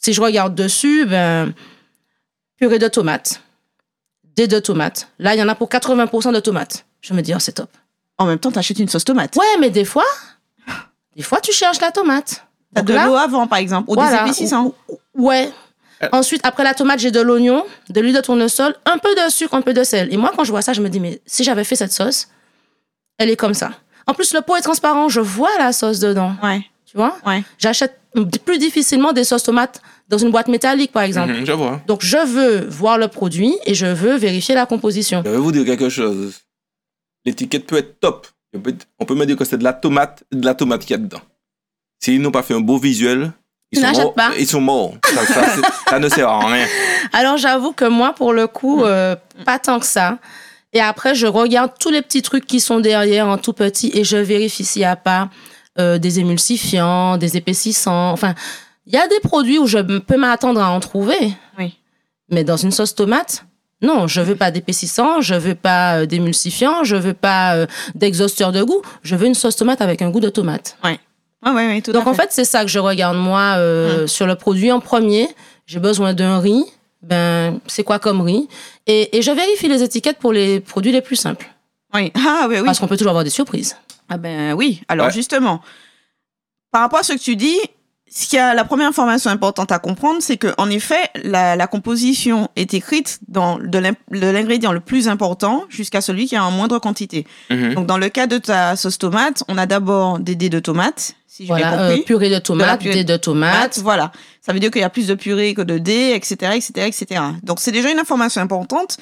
si je regarde dessus, ben, purée de tomates, des de tomates. Là, il y en a pour 80% de tomates. Je me dis, oh, c'est top. En même temps, t'achètes une sauce tomate. Ouais, mais des fois, des fois, tu cherches la tomate. T'as Donc de l'eau avant, par exemple, ou Voilà. des épaississants. Ouais. Euh. Ensuite, après la tomate, j'ai de l'oignon, de l'huile de tournesol, un peu de sucre, un peu de sel. Et moi, quand je vois ça, je me dis, mais si j'avais fait cette sauce, elle est comme ça. En plus, le pot est transparent, je vois la sauce dedans. Ouais, Tu vois? Ouais. J'achète plus difficilement des sauces tomates dans une boîte métallique, par exemple. Mhm, je vois. Donc, je veux voir le produit et je veux vérifier la composition. Je vais vous dire quelque chose. L'étiquette peut être top. On peut, me dire que c'est de la tomate, de la tomate qu'il y a dedans. S'ils n'ont pas fait un beau visuel, ils sont morts. pas. Ils sont morts. Ça, ça, c'est- ça ne sert à rien. Alors, j'avoue que moi, pour le coup, euh, pas tant que ça. Et après, je regarde tous les petits trucs qui sont derrière en tout petit et je vérifie s'il n'y a pas euh, des émulsifiants, des épaississants. Enfin, il y a des produits où je peux m'attendre à en trouver. Oui. Mais dans une sauce tomate, non, je veux pas d'épaississant, je veux pas euh, d'émulsifiant, je veux pas euh, d'exhausteur de goût. Je veux une sauce tomate avec un goût de tomate. Ouais, ouais, ouais, tout Donc à en fait, c'est ça que je regarde moi euh, sur le produit en premier. J'ai besoin d'un riz. Ben, c'est quoi comme riz? Et, et je vérifie les étiquettes pour les produits les plus simples. Oui. Ah, oui, oui. Parce qu'on peut toujours avoir des surprises. Ah ben oui. Alors Ouais. justement, par rapport à ce que tu dis, ce qu'il y a, la première information importante à comprendre, c'est que en effet, la, la composition est écrite dans de l'ingrédient le plus important jusqu'à celui qui est en moindre quantité. Mhm. Donc dans le cas de ta sauce tomate, on a d'abord des dés de tomates, si j'ai Voilà, bien euh, compris. purée de tomates, purée dés de tomates. Voilà. Ça veut dire qu'il y a plus de purée que de dés, etc., etc., etc. Donc, c'est déjà une information importante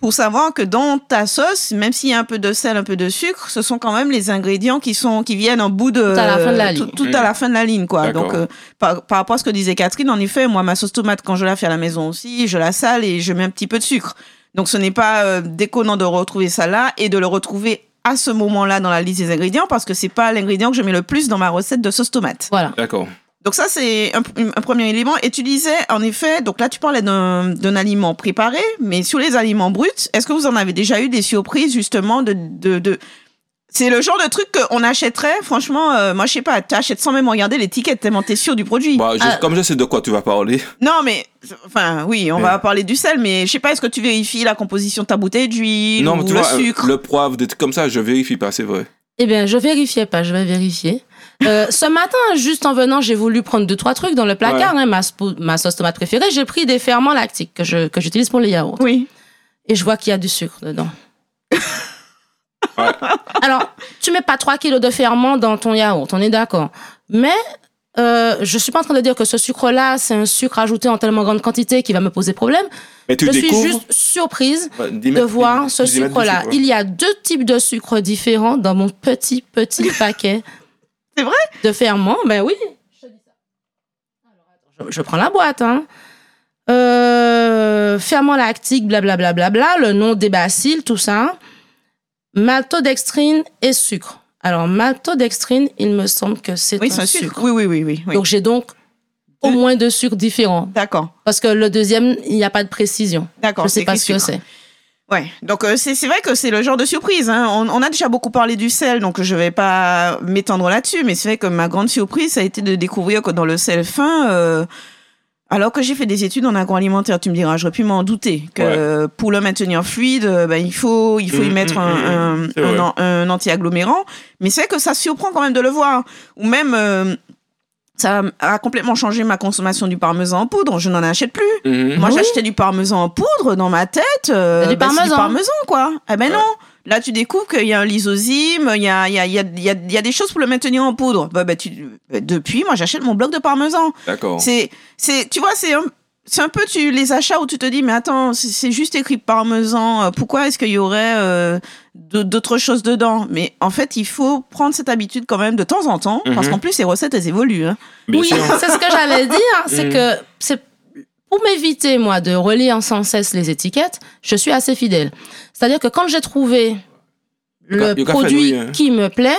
pour savoir que dans ta sauce, même s'il y a un peu de sel, un peu de sucre, ce sont quand même les ingrédients qui sont, qui viennent en bout de... Tout à la fin de la tout- ligne. Tout, à la fin de la ligne, quoi. D'accord. Donc, euh, par, par rapport à ce que disait Catherine, en effet, moi, ma sauce tomate, quand je la fais à la maison aussi, je la sale et je mets un petit peu de sucre. Donc, ce n'est pas euh, déconnant de retrouver ça là et de le retrouver à ce moment-là dans la liste des ingrédients parce que c'est pas l'ingrédient que je mets le plus dans ma recette de sauce tomate. Voilà. D'accord. Donc ça, c'est un, un premier élément. Et tu disais, en effet, donc là, tu parlais d'un aliment préparé, mais sur les aliments bruts, est-ce que vous en avez déjà eu des surprises, justement, de... de, de... C'est le genre de truc qu'on achèterait, franchement, euh, moi je sais pas, tu achètes sans même regarder l'étiquette, tellement t'es sûr du produit. Bah, je- Ah. Comme je sais de quoi tu vas parler. Non, mais, enfin, oui, on Ouais. va parler du sel, mais je sais pas, est-ce que tu vérifies la composition de ta bouteille d'huile Non, ou mais tu le vois, euh, sucre? le poivre, des trucs comme ça, je vérifie pas, c'est vrai. Eh bien, je vérifiais pas, je vais vérifier. Euh, ce matin, juste en venant, j'ai voulu prendre deux, trois trucs dans le placard, hein, ma, sauce tomate préférée. J'ai pris des ferments lactiques que je- que j'utilise pour les yaourts. Oui. Et je vois qu'il y a du sucre dedans. Ouais. Alors, tu mets pas 3 kilos de ferment dans ton yaourt, on est d'accord. Mais euh, je suis pas en train de dire que ce sucre-là, c'est un sucre ajouté en tellement grande quantité qui va me poser problème. Mais tu je suis juste surprise de voir ce sucre-là. sucre, ouais. Il y a deux types de sucre différents dans mon petit, petit paquet. C'est vrai? De ferment, ben oui. Je, prends la boîte, hein. Euh, ferment lactique, blablabla, bla, bla, bla, le nom des bacilles, tout ça. Maltodextrine et sucre. Alors, maltodextrine, il me semble que c'est Oui, un c'est un sucre. sucre. Oui, oui, oui, oui. oui. Donc, j'ai donc au moins deux sucres différents. D'accord, Parce que le deuxième, il n'y a pas de précision. d'accord. Je sais c'est pas ce que c'est. Ouais, donc euh, c'est c'est vrai que c'est le genre de surprise. Hein. On, on a déjà beaucoup parlé du sel, donc je vais pas m'étendre là-dessus, mais c'est vrai que ma grande surprise, ça a été de découvrir que dans le sel fin, euh, alors que j'ai fait des études en agroalimentaire, tu me diras, j'aurais pu m'en douter que Ouais. euh, pour le maintenir fluide, ben, il faut il faut y Mm, mettre mm, un, mm, un anti-agglomérant, mais c'est vrai que ça surprend quand même de le voir. Ou même euh, ça a complètement changé ma consommation du parmesan en poudre. Je n'en achète plus. Mhm. Moi, Oui. j'achetais du parmesan en poudre dans ma tête. euh, Du bah, parmesan. parmesan, quoi. Eh ben Ouais. non. Là, tu découvres qu'il y a un lysozyme, il y a, il y, a, il y, a, il y, a, il y a des choses pour le maintenir en poudre. Bah, bah, tu, bah, depuis, moi, j'achète mon bloc de parmesan. D'accord. C'est, c'est, tu vois, c'est un, c'est un peu tu, les achats où tu te dis, mais attends, c'est, c'est juste écrit parmesan. euh, Pourquoi est-ce qu'il y aurait euh, d'autres choses dedans? Mais en fait, il faut prendre cette habitude quand même de temps en temps, parce Mhm. qu'en plus, les recettes, elles évoluent. Hein. Oui, c'est ce que j'allais dire. C'est Mm. que c'est pour m'éviter, moi, de relire sans cesse les étiquettes, je suis assez fidèle. C'est-à-dire que quand j'ai trouvé le produit fait, oui, hein. qui me plaît,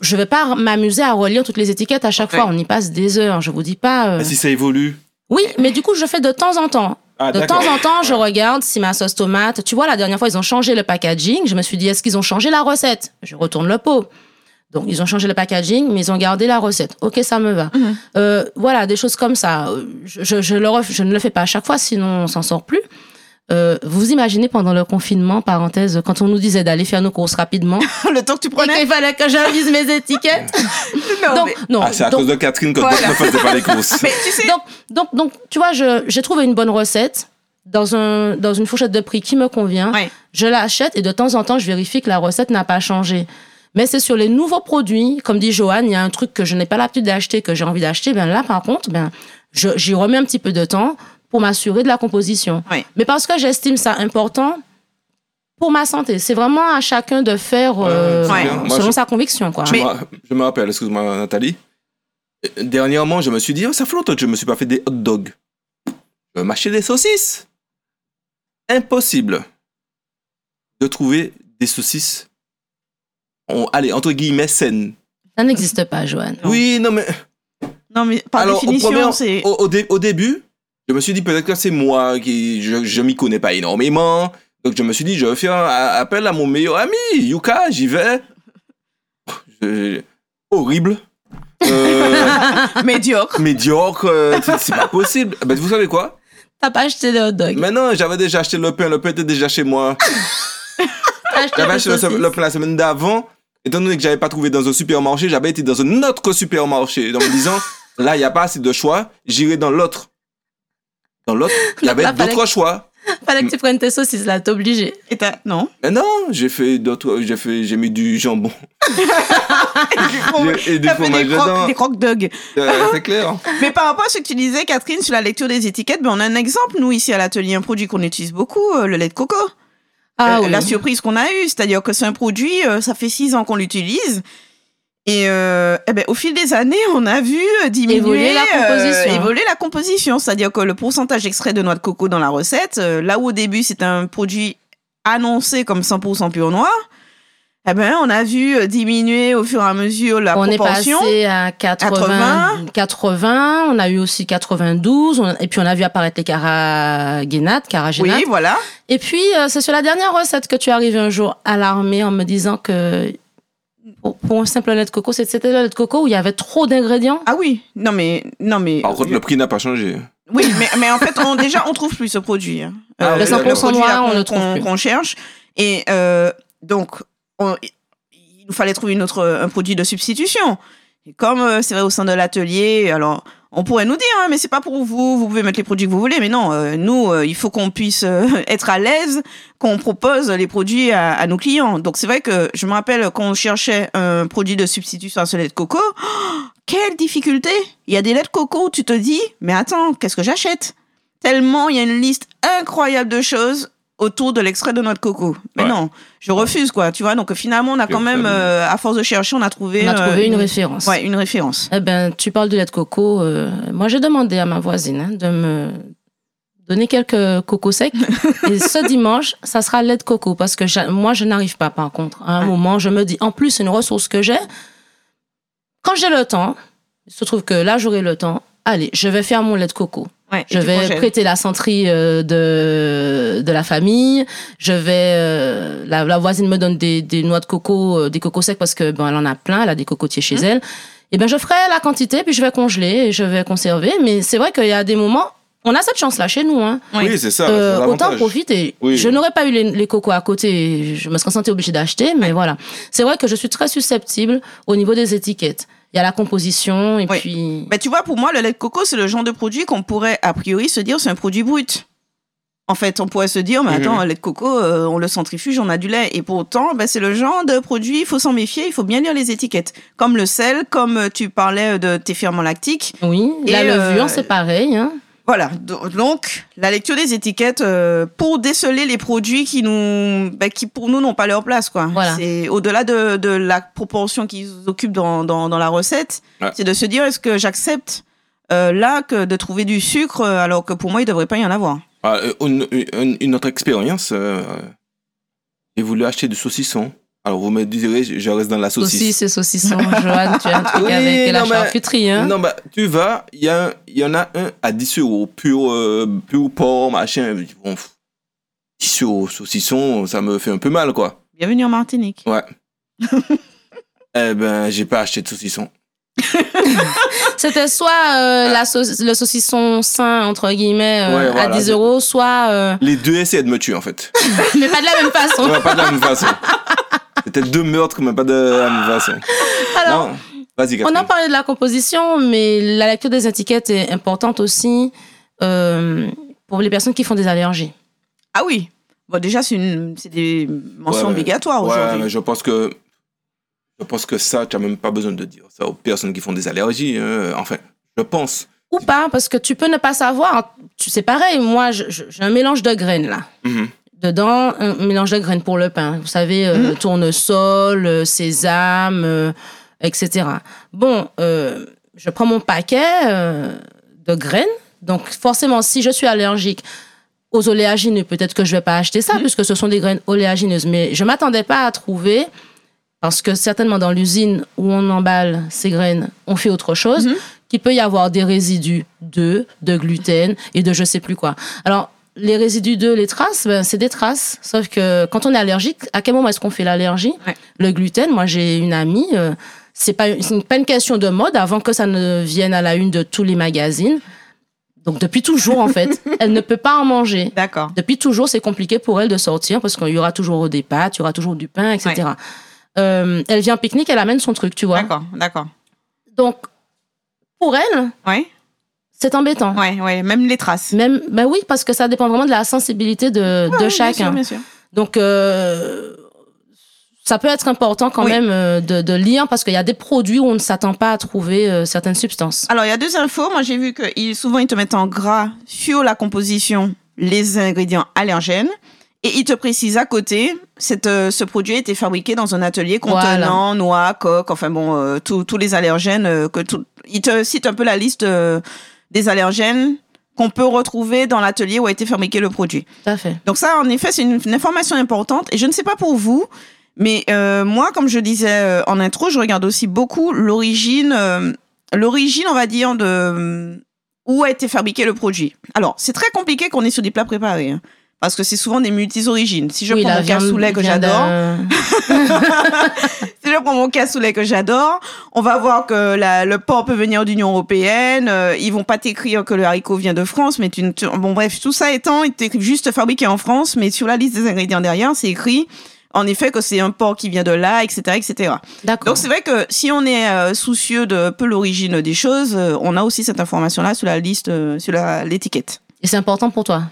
je ne vais pas m'amuser à relire toutes les étiquettes à chaque Ouais. fois. On y passe des heures. Je vous dis pas. euh, si ça évolue? Oui, mais du coup, je fais de temps en temps. Ah, De temps en temps, je regarde si ma sauce tomate. Tu vois, la dernière fois, ils ont changé le packaging. Je me suis dit, est-ce qu'ils ont changé la recette? Je retourne le pot. Donc, ils ont changé le packaging, mais ils ont gardé la recette. Ok, ça me va. Mhm. Euh, voilà, des choses comme ça. Euh, Je, je, je le ref- je ne le fais pas à chaque fois, sinon on s'en sort plus. Euh, vous imaginez pendant le confinement, parenthèse, quand on nous disait d'aller faire nos courses rapidement, Le temps que tu et prenais. qu'il fallait que j'avise mes étiquettes. Non, donc, mais, non, Ah, c'est à donc, cause de Catherine que Voilà. ne faisaient pas les courses. mais tu sais, donc, donc, donc, tu vois, je- j'ai trouvé une bonne recette dans, un, dans une fourchette de prix qui me convient. Ouais. Je l'achète et de temps en temps, je vérifie que la recette n'a pas changé. Mais c'est sur les nouveaux produits, comme dit Joanne, il y a un truc que je n'ai pas l'habitude d'acheter, que j'ai envie d'acheter. Ben là, par contre, ben, je- j'y remets un petit peu de temps pour m'assurer de la composition. Mais parce que j'estime ça important pour ma santé. C'est vraiment à chacun de faire euh, Ouais. Moi, selon je- sa conviction. Quoi. Je, me, je me rappelle, excuse-moi Nathalie. Euh, Dernièrement, je me suis dit, oh, ça fait longtemps que je ne me suis pas fait des hot dogs. Je vais m'acheter des saucisses. Impossible de trouver des saucisses, on- allez, entre guillemets, saines. Ça n'existe pas, Joanne. Oui, non, mais non, mais par Alors, au définition, premier- c'est. au, au dé- au début, je me suis dit peut-être que c'est moi qui je, je m'y connais pas énormément. Donc je me suis dit je vais faire un appel à mon meilleur ami Yuka, j'y vais. Je- horrible. Euh, médiocre. médiocre, euh, c'est- pas possible. Ben, vous savez quoi? T'as pas acheté de hot dog. Mais non, j'avais déjà acheté le pain, le pain était déjà chez moi. J'avais acheté le, le pain la semaine d'avant. Étant donné que j'avais pas trouvé dans un supermarché, j'avais été dans un autre supermarché en me disant là, il n'y a pas assez de choix, j'irai dans l'autre. Dans l'autre, il y avait d'autres choix. Fallait que tu prennes tes saucisses, là, t'es obligé. Et t'as- non. Mais non, j'ai fait d'autres, j'ai fait, j'ai mis du jambon et du T'as fait fromage des crocs, dedans. des crocs dogs. Euh, c'est clair. Mais par rapport à ce que tu disais, Catherine, sur la lecture des étiquettes, ben on a un exemple, nous, ici à l'atelier, un produit qu'on utilise beaucoup, euh, le lait de coco. Ah Euh, oui. La surprise qu'on a eue, c'est-à-dire que c'est un produit, euh, ça fait six ans qu'on l'utilise. Et euh, eh ben, au fil des années, on a vu euh, diminuer Évoluer la composition. euh, évoluer la composition. C'est-à-dire que le pourcentage extrait de noix de coco dans la recette, euh, là où au début c'était un produit annoncé comme 100% pur noir, eh ben, on a vu diminuer au fur et à mesure la on est proportion. passé à 80, 80, on a eu aussi 92, on- et puis on a vu apparaître les caragénates, caragénates. Oui, voilà. Et puis, c'est sur la dernière recette que tu es arrivé un jour alarmé en me disant que pour, pour un simple lait de coco, c'était le lait de coco où il y avait trop d'ingrédients? Ah oui, non mais non mais Par contre, le prix n'a pas changé. oui, mais, mais en fait, on, déjà, on trouve plus ce produit. hein. Ah, le 100% produit, là, noir, on qu'on- le trouve qu'on- plus. qu'on cherche. Et euh, donc, on- il nous fallait trouver une autre, un produit de substitution. Et comme euh, c'est vrai au sein de l'atelier, alors on pourrait nous dire, hein, mais c'est pas pour vous, vous pouvez mettre les produits que vous voulez, mais non, euh, nous, euh, il faut qu'on puisse euh, être à l'aise, qu'on propose les produits à, nos clients. Donc c'est vrai que je me rappelle quand on cherchait un produit de substitution à ce lait de coco, quelle difficulté Il y a des laits de coco où tu te dis, mais attends, qu'est-ce que j'achète? Tellement il y a une liste incroyable de choses autour de l'extrait de noix de coco. Mais Ouais. non, je refuse quoi, tu vois. Donc finalement, on a quand même, euh, à force de chercher, on a trouvé, On a euh, trouvé une référence. Ouais, une référence. Eh ben, tu parles du lait de coco. euh, moi, j'ai demandé à ma voisine hein, de me donner quelques cocos secs. et ce dimanche, ça sera lait de coco parce que moi, je n'arrive pas. Par contre, à un Ouais. moment, je me dis, en plus, c'est une ressource que j'ai. Quand j'ai le temps, il se trouve que là, j'aurai le temps. Allez, je vais faire mon lait de coco. Ouais, Je vais prêter la santerie euh, de, de la famille. Je vais euh, la, la voisine me donne des, des noix de coco, euh, des cocos secs parce que bon, elle en a plein, elle a des cocotiers chez Mmh. elle. Et ben je ferai la quantité puis je vais congeler et je vais conserver. Mais c'est vrai qu'il y a des moments, on a cette chance là chez nous. Hein. Oui. Oui, c'est ça. Euh, autant l'avantage. profiter. Oui. Je n'aurais pas eu les, les cocos à côté, je me serais sentie obligée d'acheter, mais voilà. C'est vrai que je suis très susceptible au niveau des étiquettes. Il y a la composition et Oui. puis. Ben, tu vois, pour moi, le lait de coco, c'est le genre de produit qu'on pourrait, a priori, se dire c'est un produit brut. En fait, on pourrait se dire, mais attends, le lait de coco, euh, on le centrifuge, on a du lait. Et pourtant, ben, c'est le genre de produit, il faut s'en méfier, il faut bien lire les étiquettes. Comme le sel, comme euh, tu parlais de tes ferments lactiques. Oui, Et, la levure, euh, c'est pareil. Hein. Voilà, Do- donc la lecture des étiquettes euh, pour déceler les produits qui nous, ben, qui pour nous n'ont pas leur place quoi. Voilà. C'est au-delà de, de la proportion qu'ils occupent dans, dans, dans la recette, Ouais. c'est de se dire est-ce que j'accepte euh, là que de trouver du sucre euh, alors que pour moi il devrait pas y en avoir? Ah, une, une- une autre expérience, euh, j'ai voulu acheter du saucisson. Alors vous me direz, je je reste dans la saucisse. Saucisse et saucisson, Joanne, tu as un truc Oui, avec la mais- charcuterie, hein Non, bah, tu vas, il y, a un- il y en a un à 10 euros, pur, euh, pur porc, machin. Bon, pff, 10 euros, saucisson, ça me fait un peu mal, quoi. Bienvenue en Martinique. Ouais. Eh ben, j'ai pas acheté de saucisson. C'était soit euh, la sauc- le saucisson sain, entre guillemets, euh, Ouais, à voilà. 10 euros, soit. euh, Les deux essayaient de me tuer, en fait. mais pas de la même façon. Ouais, pas de la même façon. C'était deux meurtres, mais pas de la même façon. Alors, on a parlé de la composition, mais la lecture des étiquettes est importante aussi euh, pour les personnes qui font des allergies. Ah oui. Bon, déjà, c'est une, c'est des mentions Ouais, obligatoires Ouais, aujourd'hui. mais je pense que je pense que ça, tu n'as même pas besoin de dire ça aux personnes qui font des allergies. hein. Enfin, je pense. Ou pas, parce que tu peux ne pas savoir. Tu sais, pareil, moi, je- je- j'ai un mélange de graines là. Mhm. Dedans, un mélange de graines pour le pain. Vous savez, euh, tournesol, euh, sésame, euh, etc. Bon, euh, je prends mon paquet de graines. Donc, forcément, si je suis allergique aux oléagineux, peut-être que je vais pas acheter ça, puisque ce sont des graines oléagineuses. Mais je m'attendais pas à trouver, parce que certainement dans l'usine où on emballe ces graines, on fait autre chose, Mhm. qu'il peut y avoir des résidus d'œufs, de gluten et de je sais plus quoi. Alors, les résidus d'œufs, les traces, ben, c'est des traces. Sauf que quand on est allergique, à quel moment est-ce qu'on fait l'allergie? Ouais. Le gluten, moi j'ai une amie, euh, c'est pas, pas une question de mode avant que ça ne vienne à la une de tous les magazines. Donc depuis toujours en fait, elle ne peut pas en manger. D'accord. Depuis toujours, c'est compliqué pour elle de sortir parce qu'il y aura toujours des pâtes, il y aura toujours du pain, etc. Euh, elle vient pique-nique, elle amène son truc, tu vois. D'accord, d'accord. Donc, pour elle, Ouais, c'est embêtant. ouais, ouais. Même les traces. Même, ben oui, parce que ça dépend vraiment de la sensibilité de, Ouais, de bien chacun. sûr, bien sûr. Donc, euh, ça peut être important quand Oui. même euh, de, de lire parce qu'il y a des produits où on ne s'attend pas à trouver euh, certaines substances. Alors, il y a deux infos. Moi, j'ai vu que ils- souvent, ils te mettent en gras sur la composition les ingrédients allergènes. Et ils te précisent à côté, cette, euh, ce produit a été fabriqué dans un atelier contenant noix, coque, enfin bon, euh, tous les allergènes. euh, que tout, ils te citent un peu la liste euh, des allergènes qu'on peut retrouver dans l'atelier où a été fabriqué le produit. Tout à fait. Donc ça, en effet, c'est une, une information importante. Et je ne sais pas pour vous, mais euh, moi, comme je disais euh, en intro, je regarde aussi beaucoup l'origine, euh, l'origine, on va dire, de où a été fabriqué le produit. Alors, c'est très compliqué qu'on est sur des plats préparés. hein, parce que c'est souvent des multis-origines. Si je Oui, prends mon cassoulet que j'adore, si je prends mon cassoulet que j'adore, on va voir que la- le porc peut venir d'Union européenne. euh, ils vont pas t'écrire que le haricot vient de France, mais tu, ne- tu- bon bref, tout ça étant, ils t'écrivent juste fabriqué en France, mais sur la liste des ingrédients derrière, c'est écrit en effet que c'est un porc qui vient de là, etc., etc. D'accord. Donc c'est vrai que si on est euh, soucieux de peu l'origine des choses, euh, on a aussi cette information-là sur la liste, euh, sur l'étiquette. Et c'est important pour toi.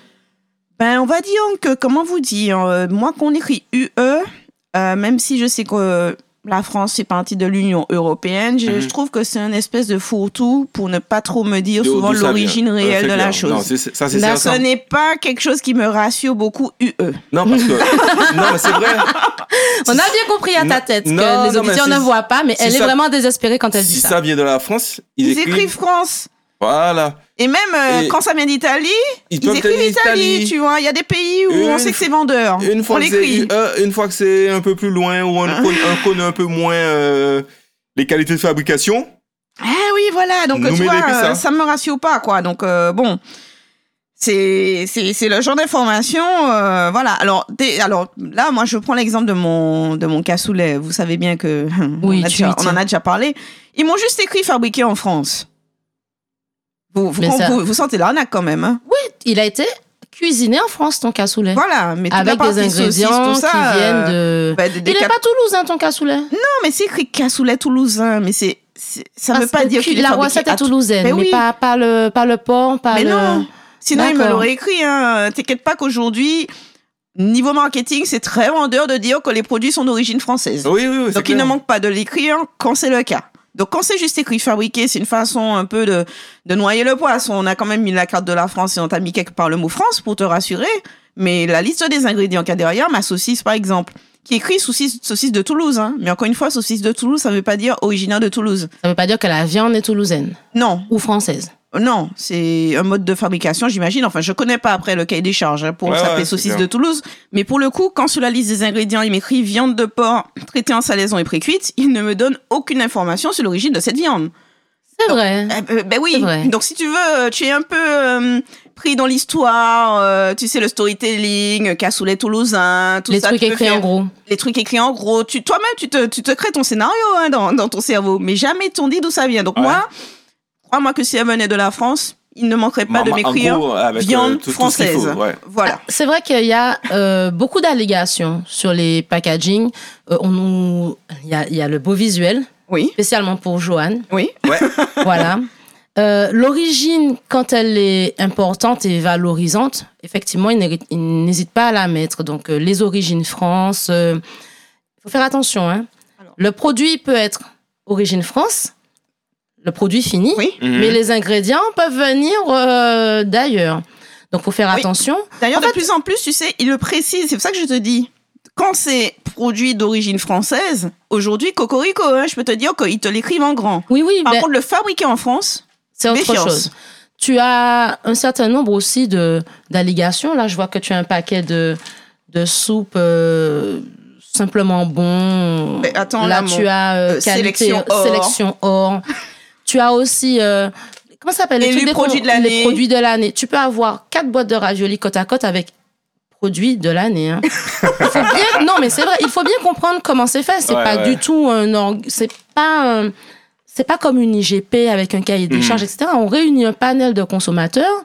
Ben, on va dire que, comment vous dire, euh, moi qu'on écrit UE, euh, même si je sais que euh, la France fait partie de l'Union européenne, je, Mhm. je trouve que c'est un espèce de fourre-tout pour ne pas trop me dire souvent l'origine réelle de la clair. Non, chose. c'est- ça, c'est. Ce certain. n'est pas quelque chose qui me rassure beaucoup. UE. Non, parce que. non, mais c'est vrai. On a bien compris à ta Non, tête non, que les non, auditeurs si- ne voient pas, mais si elle est vraiment désespérée quand elle dit Si ça. ça vient de la France, ils, Ils écrivent France. Voilà. Et même euh, Et- quand ça vient d'Italie, Ils, écrivent Italie, tu vois. Il y a des pays où Une on sait que c'est vendeur. Une on fois, que c'est l'écrit. UE, une fois que c'est un peu plus loin, ou on, connaît, on connaît un peu moins euh, les qualités de fabrication, Ah oui, voilà. Donc, tu vois, euh, ça me rassure pas, quoi. Donc, euh, bon. C'est, c'est, c'est le genre d'information, euh, voilà. Alors, dès- alors là, moi, je prends l'exemple de mon, de mon cassoulet. Vous savez bien que Oui, on, a déjà- on en a déjà parlé. Ils m'ont juste écrit fabriqué en France. Vous, vous, Mais ça- vous, vous sentez l'arnaque quand même, hein Il a été cuisiné en France, ton cassoulet. Voilà, mais Avec des saucisse, ingrédients tout ça, qui viennent euh, de. bah, des- des Il n'est cap- pas toulousain, ton cassoulet. Non, mais c'est écrit cassoulet toulousain, mais c'est, ça ne veut Parce pas que dire est la recette à est toulousaine, Mais mais oui. pas, pas, le, pas le porc, pas Mais le. non. Sinon, il me l'aurait écrit. Hein. T'inquiète pas qu'aujourd'hui, niveau marketing, c'est très vendeur de dire que les produits sont d'origine française. Oui, oui, oui. Donc, il clair. ne manque pas de l'écrire quand c'est le cas. Donc, quand c'est juste écrit fabriqué, c'est une façon un peu de, de noyer le poisson. On a quand même mis la carte de la France et on t'a mis quelque part le mot France pour te rassurer. Mais la liste des ingrédients qu'il y a derrière, ma saucisse, par exemple, qui écrit saucisse, saucisse de Toulouse. Hein. Mais encore une fois, saucisse de Toulouse, ça ne veut pas dire originaire de Toulouse. Ça veut pas dire que la viande est toulousaine Non, ou française. Non, c'est un mode de fabrication, j'imagine. Enfin, je connais pas après le cahier des charges hein, pour Ouais, s'appeler ouais, saucisse de Toulouse. Mais pour le coup, quand sur la liste des ingrédients, il m'écrit viande de porc traitée en salaison et pré-cuite, il ne me donne aucune information sur l'origine de cette viande. C'est vrai. Eh ben, ben oui. Vrai. Donc si tu veux, tu es un peu euh, pris dans l'histoire, euh, tu sais, le storytelling, Cassoulet Toulousain, tout Les ça. trucs tu peux écrits faire- en gros. Les trucs écrits en gros. Tu, toi-même, tu te, tu te crées ton scénario hein, dans, dans ton cerveau, mais jamais t'ont dit d'où ça vient. Donc Ouais. moi, crois-moi que si elle venait de la France, il ne manquerait pas de En- m'écrire avec, euh, viande tout- tout ce qu'il française. faut, ouais. Voilà. C'est vrai qu'il y a euh, beaucoup d'allégations sur les packaging. Euh, on nous- il, y a, il y a le beau visuel, Oui, spécialement pour Joanne. oui. voilà. Euh, L'origine, quand elle est importante et valorisante, effectivement, il n'hésite pas à la mettre. Donc, euh, les origines France, il faut faire attention. Hein. Le produit peut être origine France, le produit fini, Oui. Mhm. mais les ingrédients peuvent venir euh, d'ailleurs. Donc, faut faire Oui. attention. D'ailleurs, de fait- plus en plus, tu sais, il le précise. C'est pour ça que je te dis. Quand c'est produit d'origine française, aujourd'hui, Cocorico, hein, je peux te dire qu'ils te l'écrivent en grand. Oui, oui, Par ben, contre, le fabriquer en France, c'est autre méfiance. chose. Tu as un certain nombre aussi de d'allégations. Là, je vois que tu as un paquet de, de soupes euh, simplement bon. Mais attends, là, là, tu as euh, euh, qualité, sélection or. sélection or. tu as aussi euh, comment ça s'appelle les Élu trucs des produit con- de l'année. Les produits de l'année. Tu peux avoir quatre boîtes de raviolis côte à côte avec produits de l'année. hein. Bien- non, mais c'est vrai. Il faut bien comprendre comment c'est fait. C'est Ouais, pas ouais. du tout un org- c'est pas un- c'est pas comme une IGP avec un cahier des Mhm. charges, etc. On réunit un panel de consommateurs,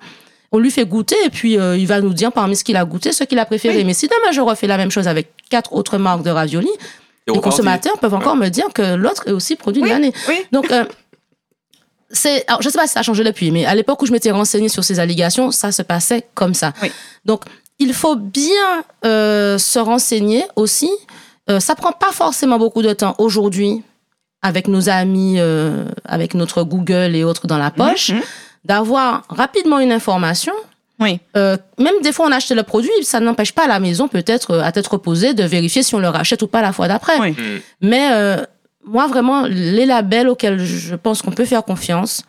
on lui fait goûter et puis euh, il va nous dire parmi ce qu'il a goûté, ce qu'il a préféré. Oui. Mais si demain je refais la même chose avec quatre autres marques de raviolis, les consommateurs peuvent encore me dire que l'autre est aussi produit Oui. de l'année. oui. Donc, euh, c'est, alors, je sais pas si ça a changé depuis, mais à l'époque où je m'étais renseignée sur ces allégations, ça se passait comme ça. Oui. Donc, il faut bien euh, se renseigner aussi. Euh, ça prend pas forcément beaucoup de temps aujourd'hui avec nos amis, euh, avec notre Google et autres dans la poche, Mhm. d'avoir rapidement une information. Oui. Euh, même des fois, on a acheté le produit, ça n'empêche pas à la maison, peut-être à tête reposée, de vérifier si on le rachète ou pas la fois d'après. Oui. Mhm. Mais euh, moi, vraiment, les labels auxquels je pense qu'on peut faire confiance,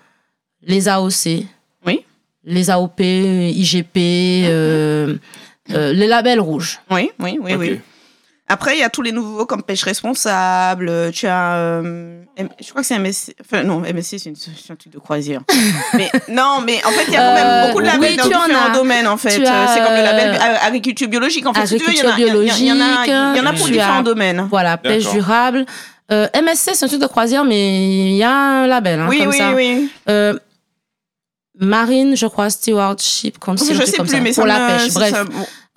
les AOC, Oui. les AOP, IGP, euh, euh, les labels rouges. Oui, oui, oui, oui. Après, il y a tous les nouveaux comme pêche responsable. euh, Tu as, euh, je crois que c'est MSC. Enfin, non, MSC, c'est une- c'est un truc de croisière. mais non, mais en fait, il y a quand même Euh, beaucoup de labels oui, dans tu en différents as. domaines, en fait. C'est comme le label agriculture biologique. En fait, si tu veux, il y en a- agriculture il y, a- il y en a, il y en a pour différents as- domaines. Voilà, pêche durable. Euh, MSC, c'est un truc de croisière, mais il y a un label hein, Oui, comme oui, ça. oui. Euh, Marine, je crois, Stewardship Council, Je sais comme plus, ça, mais pour la pêche. Bref. ça-.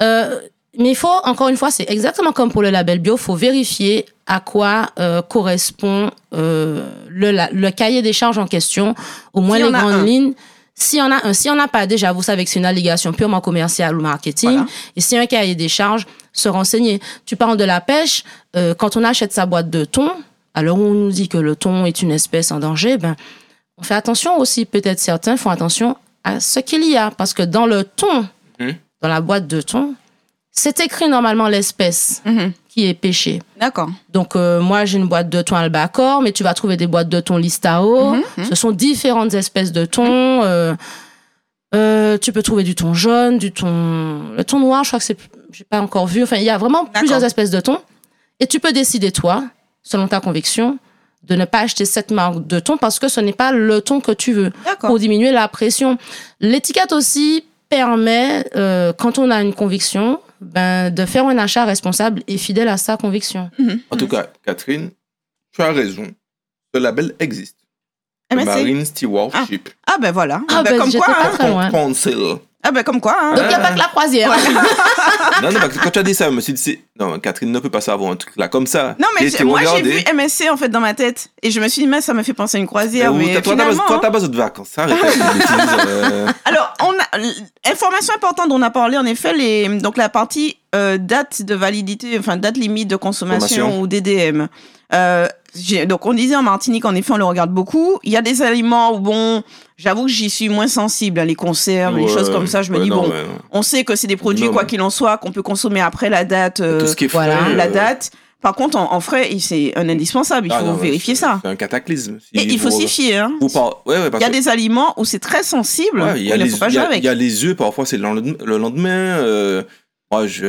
Euh, mais il faut, encore une fois, c'est exactement comme pour le label bio, il faut vérifier à quoi euh, correspond euh, le, la- le cahier des charges en question, au moins les grandes lignes. S'il y en a un, s'il n'y en a pas, déjà, vous savez que c'est une allégation purement commerciale ou marketing. Voilà. Et s'il y a un cahier des charges, se renseigner. Tu parles de la pêche, euh, quand on achète sa boîte de thon, alors on nous dit que le thon est une espèce en danger, ben, on fait attention aussi. Peut-être certains font attention à ce qu'il y a. Parce que dans le thon, Mhm. dans la boîte de thon, c'est écrit normalement l'espèce Mhm. qui est pêchée. D'accord. Donc, euh, moi, j'ai une boîte de thon albacore, mais tu vas trouver des boîtes de thon listao. Mhm. Ce sont différentes espèces de thon. Euh, euh, tu peux trouver du thon jaune, du thon. Le thon noir, je crois que c'est. J'ai pas encore vu. Enfin, il y a vraiment plusieurs espèces de thon. Et tu peux décider, toi, selon ta conviction, de ne pas acheter cette marque de thon parce que ce n'est pas le thon que tu veux D'accord. pour diminuer la pression. L'étiquette aussi permet, euh, quand on a une conviction, ben, de faire un achat responsable et fidèle à sa conviction. En tout cas, Catherine, tu as raison. Ce label existe. Le MSC. Marine Stewardship Ah ben voilà. Ah, ben, ben, comme quoi. pas hein. très loin. Council. Ah ben comme quoi. hein. Donc, il n'y a pas que la croisière. non, non, parce que quand tu as dit ça, je me suis dit, non, Catherine ne peut pas savoir un truc là comme ça. Non, mais moi, j'ai vu MSC en fait dans ma tête. Et je me suis dit, mais ça me fait penser à une croisière. où- Mais, toi, finalement. hein. t'as pas besoin de vacances. Arrête euh. Alors, on a information importante dont on a parlé en effet les donc la partie euh, date de validité, enfin date limite de consommation Consommation. ou DDM. Euh, donc on disait en Martinique en effet on le regarde beaucoup. Il y a des aliments où bon, j'avoue que j'y suis moins sensible, hein, les conserves, les choses comme ça. Je me ouais, dis non, bon, ouais, on sait que c'est des produits Non, quoi qu'il en soit qu'on peut consommer après la date. euh, Tout ce qui est frais. voilà, la euh, date. Par contre, en, en frais, c'est un indispensable. Il ah, faut non, vérifier ça. C'est un cataclysme. Si Et il faut s'y fier. Hein. vous par- ouais, ouais, parce Il y a des aliments où c'est très sensible. Ouais, il y a les, faut pas il y a- il y a les œufs, parfois c'est le lendemain. le lendemain, euh, moi, je,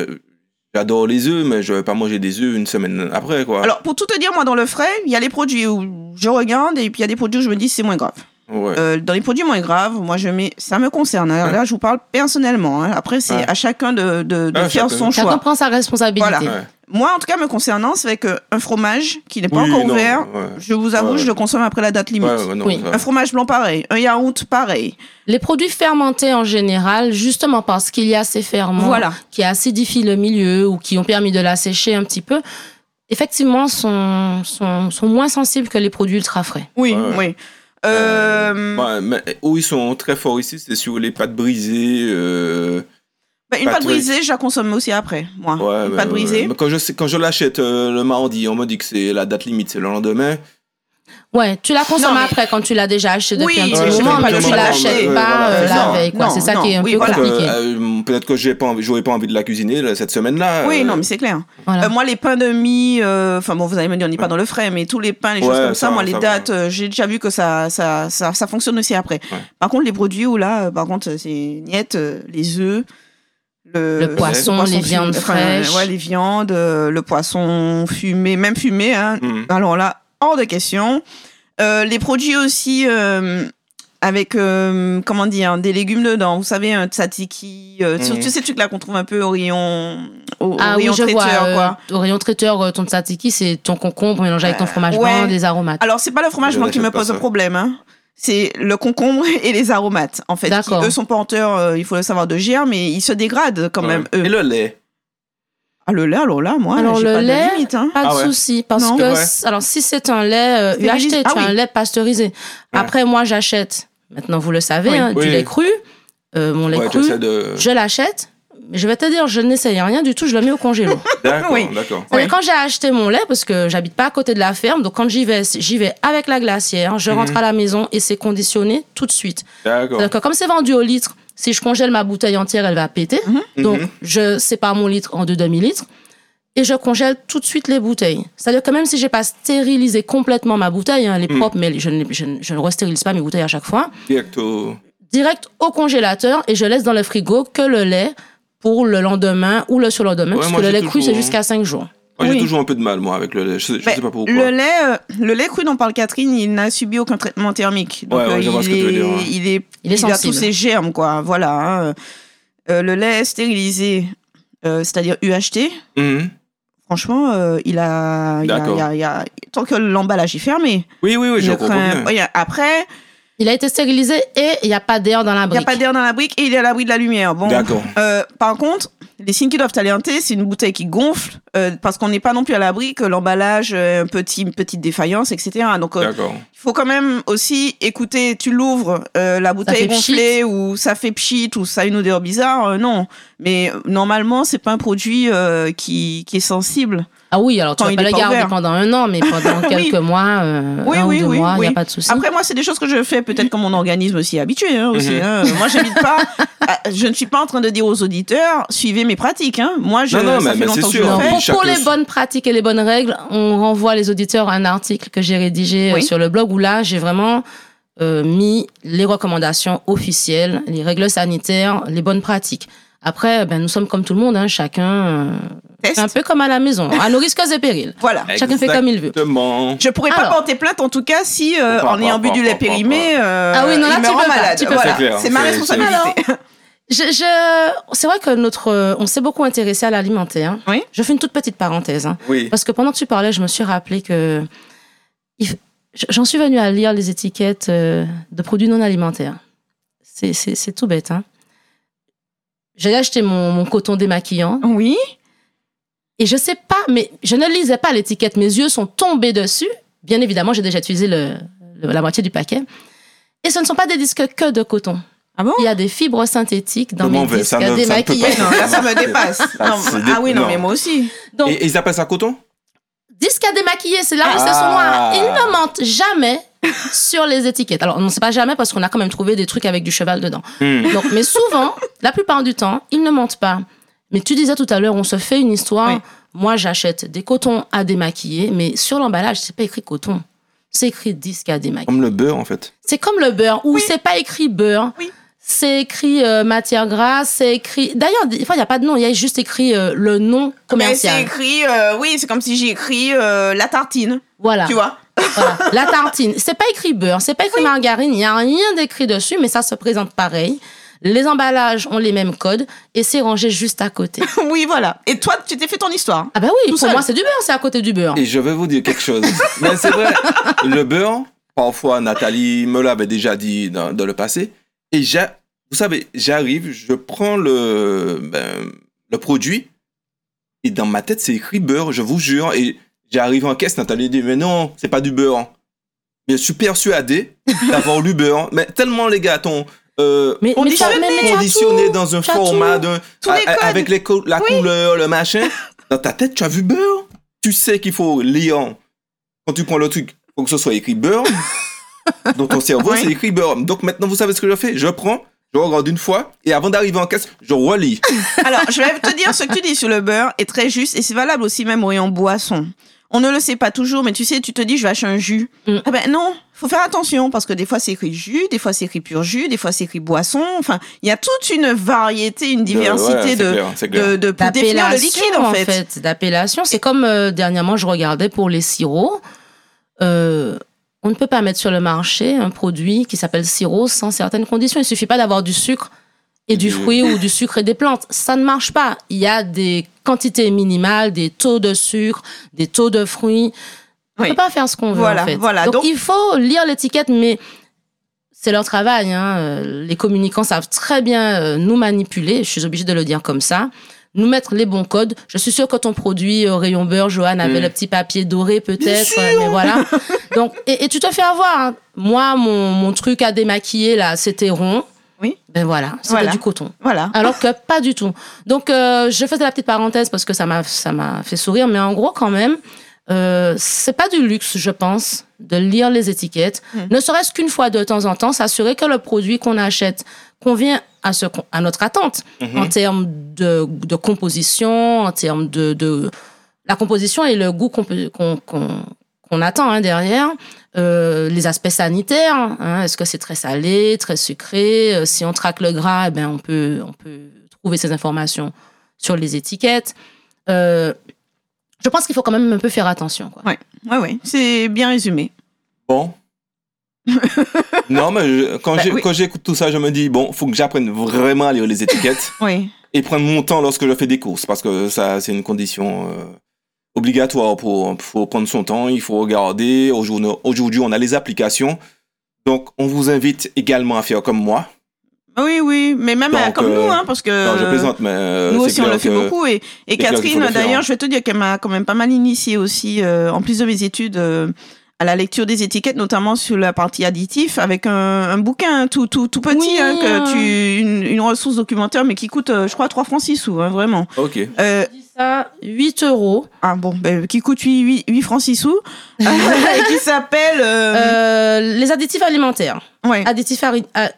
j'adore les œufs, mais je vais pas manger des œufs une semaine après, quoi. Alors, pour tout te dire, moi, dans le frais, il y a les produits où je regarde et puis il y a des produits où je me dis c'est moins grave. Ouais. Euh, dans les produits moins graves, moi je mets, ça me concerne. hein. Ouais. Là, je vous parle personnellement. hein. Après, c'est Ouais. à chacun de, de, de Ah, faire chacun. son Chacun choix. prend sa responsabilité. Voilà. Ouais. Moi, en tout cas, me concernant, c'est avec euh, un fromage qui n'est pas Oui, encore non, ouvert. ouais. Je vous avoue, Ouais. je le consomme après la date limite. Ouais, ouais, non, Oui. ça- Un fromage blanc pareil, un yaourt pareil. Les produits fermentés en général, justement parce qu'il y a ces ferments Voilà. qui acidifient le milieu ou qui ont permis de l'assécher un petit peu, effectivement, sont, sont, sont moins sensibles que les produits ultra frais. Oui, Ouais. oui. Euh, Ouais, mais où ils sont très forts ici, c'est sur les pâtes brisées. euh, bah, une pâte brisée, je la consomme aussi après, moi. ouais, une pâte brisée. quand je, sais- quand je l'achète euh, le mardi, on me dit que c'est la date limite, c'est le lendemain. Ouais, tu la consommes Non, mais- après quand tu l'as déjà acheté depuis Oui, un petit moment, je mais tu l'achètes pas euh, voilà, la c'est veille. quoi. ça. C'est ça Non, qui est un oui, peu voilà. Donc, compliqué. euh, euh, Peut-être que j'ai pas envie- j'aurais pas envie de la cuisiner là, cette semaine-là. Oui, euh, non, mais c'est clair. Voilà. Euh, moi, les pains de mie, euh, enfin bon, vous allez me dire, on n'est pas dans le frais, mais tous les pains, les choses Ouais, comme ça, ça, moi, les ça dates, euh, j'ai déjà vu que ça, ça, ça, ça fonctionne aussi après. Ouais. Par contre, les produits où là, euh, par contre, c'est niet, euh, les œufs, le, Le poisson, les fumé, viandes enfin, fraîches. ouais, les viandes, euh, le poisson fumé, même fumé, hein. Mhm. Alors là, hors de question. Euh, les produits aussi euh, avec, euh, comment dire, des légumes dedans. Vous savez, un tzatziki, euh, Mhm. tous ces trucs-là qu'on trouve un peu au rayon, au, au Ah oui, rayon je traiteur, vois. euh, quoi. au rayon traiteur, ton tzatziki, c'est ton concombre mélangé avec ton fromage ouais. blanc, des aromates. Alors, c'est pas le fromage blanc qui me pose ça. problème. Hein. C'est le concombre et les aromates, en fait. Qui, eux sont porteurs, euh, il faut le savoir, de germes, mais ils se dégradent quand ouais. même, eux. Et le lait? Ah, le lait, alors là, moi, Alors, le pas lait, de limite. Hein. Pas de Ah ouais. souci, parce Non. que Ouais. alors si c'est un lait euh. UHT, tu Ah as un lait pasteurisé. Après, moi, j'achète. Maintenant, vous le savez, Oui. hein, Oui. du lait cru. Euh, mon lait cru, de. je l'achète. Mais je vais te dire, je n'essaye rien du tout. Je le mets au congélo. D'accord, Oui. d'accord. Oui. Quand j'ai acheté mon lait, parce que j'habite pas à côté de la ferme, donc quand j'y vais, j'y vais avec la glacière. Je rentre Mhm. à la maison et c'est conditionné tout de suite. D'accord. C'est-à-dire que comme c'est vendu au litre, si je congèle ma bouteille entière, elle va péter. Donc, Mhm. je sépare mon litre en deux demi-litres et je congèle tout de suite les bouteilles. C'est-à-dire que même si j'ai pas stérilisé complètement ma bouteille, hein, elle est Mhm. propre, mais je ne, je, je ne restérilise pas mes bouteilles à chaque fois, Direct au. direct au congélateur et je laisse dans le frigo que le lait pour le lendemain ou le surlendemain, Ouais, parce que le lait cru, c'est jusqu'à 5 jours. Moi, Oui. j'ai toujours un peu de mal, moi, avec le lait. Je, je Ben, sais pas pourquoi. Le lait, euh, le lait cru dont parle Catherine, il n'a subi aucun traitement thermique. Donc, Ouais, ouais, euh, je vois il, ce que tu est, veux dire, ouais. il est, Il est a tous ses germes, quoi. Voilà. hein. Euh, le lait stérilisé, euh, c'est-à-dire UHT, Mhm. franchement, euh, il a, il y a- il a- il tant que l'emballage est fermé. Oui, oui, oui, il je ne comprends craint- bien. Après, Il a été stérilisé et il n'y a pas d'air dans la il n'y brique. a pas d'air dans la brique et il est à l'abri de la lumière. Bon, D'accord. Euh, par contre, les signes qui doivent t'alerter, c'est une bouteille qui gonfle, euh, parce qu'on n'est pas non plus à l'abri que l'emballage, euh, un petit, une petite défaillance, etc. Donc, euh, D'accord. il faut quand même aussi écouter, tu l'ouvres, euh, la bouteille gonflée, ou ça fait pchit, ou ça a une odeur bizarre, euh, non. Mais normalement, c'est pas un produit euh, qui, qui est sensible. Ah oui, alors tu vas pas le garder ouvert. pendant un an, mais pendant Oui. quelques mois, euh, Oui, un oui, ou deux oui, mois, il n'y a pas de souci. Après, moi, c'est des choses que je fais peut-être comme mon organisme s'y est habitué hein, aussi. Mhm. hein. Moi, j'habite pas. je ne suis pas en train de dire aux auditeurs suivez mes pratiques. Hein. Moi, je, Non, non, ça mais- fait mais c'est longtemps que sûr. je Non, pour, pour les bonnes pratiques et les bonnes règles, on renvoie les auditeurs à un article que j'ai rédigé euh, Oui. sur le blog où là, j'ai vraiment euh, mis les recommandations officielles, les règles sanitaires, les bonnes pratiques. Après, ben, nous sommes comme tout le monde, hein, chacun euh, fait un peu comme à la maison, à nos risques et périls. Voilà. Chacun fait comme il veut. Exactement. Je pourrais pas Alors. porter plainte en tout cas si, euh, Pas, en ayant bu du lait périmé, euh, Ah oui, non, là, il me tu rend peux pas, malade. tu Voilà. C'est clair, C'est ma responsabilité. Je, je- c'est vrai que notre, euh, on s'est beaucoup intéressé à l'alimentaire. Oui. Je fais une toute petite parenthèse. hein. Oui. Parce que pendant que tu parlais, je me suis rappelé que j'en suis venue à lire les étiquettes euh, de produits non alimentaires. C'est, c'est, c'est tout bête. Hein. J'ai acheté mon, mon coton démaquillant Oui. et je sais pas, mais je ne lisais pas l'étiquette. Mes yeux sont tombés dessus. Bien évidemment, j'ai déjà utilisé le, le- la moitié du paquet. Et ce ne sont pas des disques que de coton. Ah bon? Il y a des fibres synthétiques dans Comment mes disques Ça ne- ça ne démaquillés. Non, là, ça me dépasse. Ah, Non, ah oui, non, non. mais moi aussi. Donc, Et, et ils appellent ça coton? disque à démaquiller, c'est là où Ah. c'est son noir. Il ne mentent jamais sur les étiquettes. Alors, on ne sait pas jamais parce qu'on a quand même trouvé des trucs avec du cheval dedans. Hmm. Donc, mais souvent, la plupart du temps, ils ne mentent pas. Mais tu disais tout à l'heure, on se fait une histoire. Oui. Moi, j'achète des cotons à démaquiller, mais sur l'emballage, c'est pas écrit coton. C'est écrit disque à démaquiller. Comme le beurre, en fait. C'est comme le beurre, où Oui. c'est pas écrit beurre. Oui. C'est écrit euh, matière grasse, c'est écrit. D'ailleurs, des fois, il n'y a pas de nom, il y a juste écrit euh, le nom Mais c'est commercial. écrit, euh, oui, c'est comme si j'ai écrit euh, la tartine, Voilà. tu vois? Voilà. La tartine, c'est pas écrit beurre, c'est pas écrit margarine, il y a rien d'écrit dessus, mais ça se présente pareil. Les emballages ont les mêmes codes et c'est rangé juste à côté. oui, voilà. Et toi, tu t'es fait ton histoire. Ah bah oui, Tout pour seul. moi c'est du beurre, c'est à côté du beurre. Et je vais vous dire quelque chose. Mais c'est vrai, le beurre, parfois Nathalie me l'avait déjà dit dans, dans le passé. Et j'a- vous savez, j'arrive, je prends le, ben, le produit et dans ma tête c'est écrit beurre, je vous jure. Et j'arrive en caisse, Nathalie dit mais non, c'est pas du beurre. Mais je suis persuadé d'avoir lu beurre. Mais tellement les gars, ton euh, Mais, mais Conditionné. mais- conditionné tout, dans un format d'un avec les co- la Oui. couleur, le machin. Dans ta tête, tu as vu beurre? Tu sais qu'il faut lire. Quand tu prends le truc, faut que ce soit écrit beurre. Dans ton cerveau, Oui. c'est écrit beurre. Donc maintenant, vous savez ce que je fais? Je prends, je regarde une fois, et avant d'arriver en caisse, je relis. Alors, je vais te dire, ce que tu dis sur le beurre est très juste et c'est valable aussi même rayon boisson. On ne le sait pas toujours, mais tu sais, tu te dis, je vais acheter un jus. Mm. Ah ben non, faut faire attention parce que des fois c'est écrit jus, des fois c'est écrit pur jus, des fois c'est écrit boisson. Enfin, il y a toute une variété, une Ouais, diversité c'est de, clair, c'est clair. de, de pour définir le d'appellation liquide en fait. d'appellation. C'est comme euh, dernièrement, je regardais pour les sirops. Euh, on ne peut pas mettre sur le marché un produit qui s'appelle sirop sans certaines conditions. Il suffit pas d'avoir du sucre et du fruit ou du sucre et des plantes. Ça ne marche pas. Il y a des quantités minimales, des taux de sucre, des taux de fruits. On Oui. peut pas faire ce qu'on veut en fait. voilà. Donc, Donc- il faut lire l'étiquette, mais c'est leur travail. hein. Euh, Les communicants savent très bien euh, nous manipuler. Je suis obligée de le dire comme ça. Nous mettre les bons codes. Je suis sûre que ton produit au rayon beurre, Johan, avait Mm. le petit papier doré peut-être, euh, mais voilà. Donc, et, et tu te fais avoir. hein. Moi, mon, mon truc à démaquiller là, c'était rond. Oui. Ben voilà, c'était Voilà. du coton. Voilà. Alors que pas du tout. Donc, euh, je faisais la petite parenthèse parce que ça m'a, ça m'a fait sourire, mais en gros, quand même, euh, c'est pas du luxe, je pense, de lire les étiquettes. Mm. Ne serait-ce qu'une fois de temps en temps, s'assurer que le produit qu'on achète convient à, ce, à notre attente Mhm. en termes de, de composition, en termes de, de la composition et le goût qu'on peut- qu'on qu'on- qu'on attend hein, derrière. Euh, les aspects sanitaires, hein, est-ce que c'est très salé, très sucré Euh, Si on traque le gras, eh ben on peut on peut trouver ces informations sur les étiquettes. Euh, je pense qu'il faut quand même un peu faire attention. Quoi. Ouais, ouais, ouais. C'est bien résumé. Bon. non, mais je- quand Bah, j'ai- oui. quand j'écoute tout ça, je me dis, bon, faut que j'apprenne vraiment à lire les étiquettes Oui. et prendre mon temps lorsque je fais des courses, parce que ça, c'est une condition euh, obligatoire pour, faut prendre son temps, il faut regarder. Aujourd'hui, on a les applications. Donc, on vous invite également à faire comme moi. Oui, oui, mais même Donc, euh, comme euh, nous, hein, parce que Non, je plaisante, mais euh, nous aussi on le fait beaucoup. Et, Catherine, d'ailleurs, hein. je vais te dire qu'elle m'a quand même pas mal initié aussi, euh, en plus de mes études, euh, à la lecture des étiquettes, notamment sur la partie additif, avec un, un bouquin tout, tout, tout petit, Oui, hein, que hein. tu, une, une ressource documentaire, mais qui coûte, euh, je crois, 3 francs 6 sous, hein, vraiment. Ok. Ça, 8 euros. ah bon, ben, qui coûte 8, 8, 8 francs 6 sous, et qui s'appelle... euh, Euh, les additifs alimentaires. ouais. Additifs,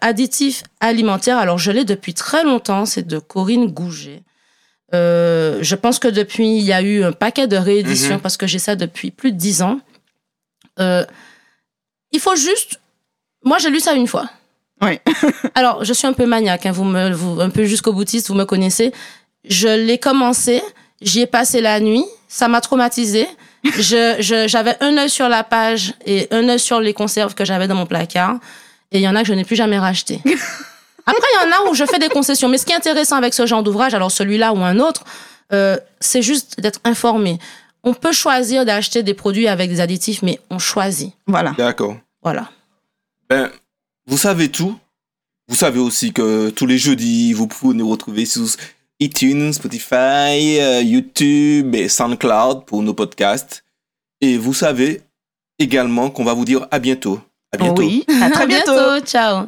additifs alimentaires, alors je l'ai depuis très longtemps, c'est de Corinne Gouget. Euh, je pense que depuis, il y a eu un paquet de rééditions Mhm. parce que j'ai ça depuis plus de 10 ans. Euh, il faut juste... Moi, j'ai lu ça une fois. Ouais. alors, je suis un peu maniaque, hein, vous me, vous, un peu jusqu'au boutiste, vous me connaissez. Je l'ai commencé, j'y ai passé la nuit, ça m'a traumatisé. Je, je- j'avais un œil sur la page et un œil sur les conserves que j'avais dans mon placard. Et il y en a que je n'ai plus jamais racheté. Après, il y en a où je fais des concessions. Mais ce qui est intéressant avec ce genre d'ouvrage, alors celui-là ou un autre, euh, c'est juste d'être informé. On peut choisir d'acheter des produits avec des additifs, mais on choisit. Voilà. D'accord. Voilà. Ben, vous savez tout. Vous savez aussi que tous les jeudis, vous pouvez nous retrouver sur iTunes, Spotify, euh, YouTube et SoundCloud pour nos podcasts. Et vous savez également qu'on va vous dire à bientôt. À bientôt. Oui, à très bientôt. Ciao.